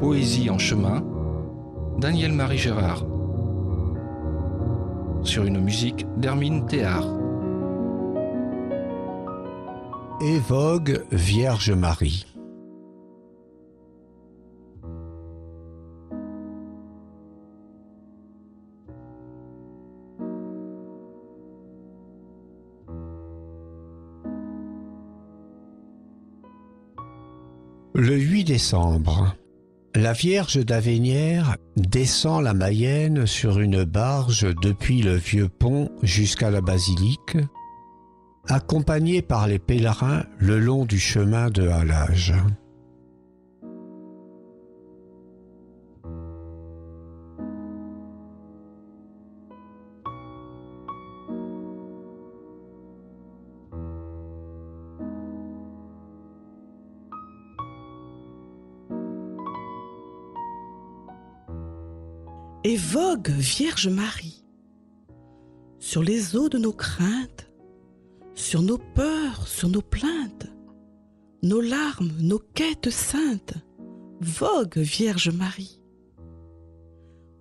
Poésie en chemin, Daniel-Marie Gérard. Sur une musique d'Hermine Théard. Et vogue Vierge Marie. Le 8 décembre, la Vierge d'Avénière descend la Mayenne sur une barge depuis le vieux pont jusqu'à la basilique, accompagnée par les pèlerins le long du chemin de halage. Et vogue, Vierge Marie, sur les eaux de nos craintes, sur nos peurs, sur nos plaintes, nos larmes, nos quêtes saintes, vogue, Vierge Marie.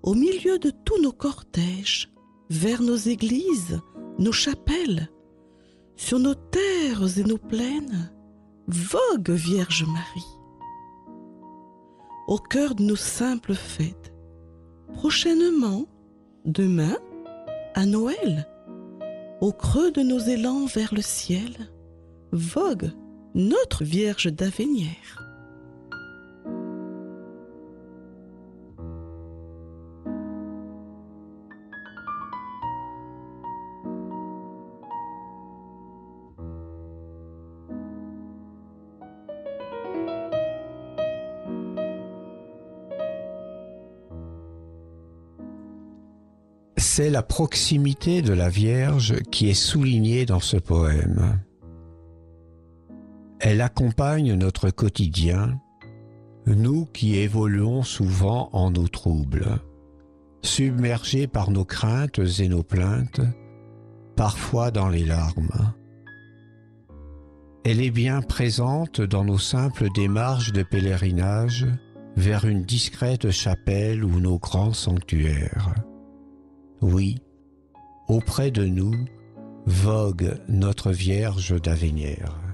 Au milieu de tous nos cortèges, vers nos églises, nos chapelles, sur nos terres et nos plaines, vogue, Vierge Marie. Au cœur de nos simples fêtes, prochainement, demain, à Noël, au creux de nos élans vers le ciel, vogue notre Vierge d'Avénière. C'est la proximité de la Vierge qui est soulignée dans ce poème. Elle accompagne notre quotidien, nous qui évoluons souvent en nos troubles, submergés par nos craintes et nos plaintes, parfois dans les larmes. Elle est bien présente dans nos simples démarches de pèlerinage vers une discrète chapelle ou nos grands sanctuaires. Oui, auprès de nous vogue notre Vierge d'Avénière.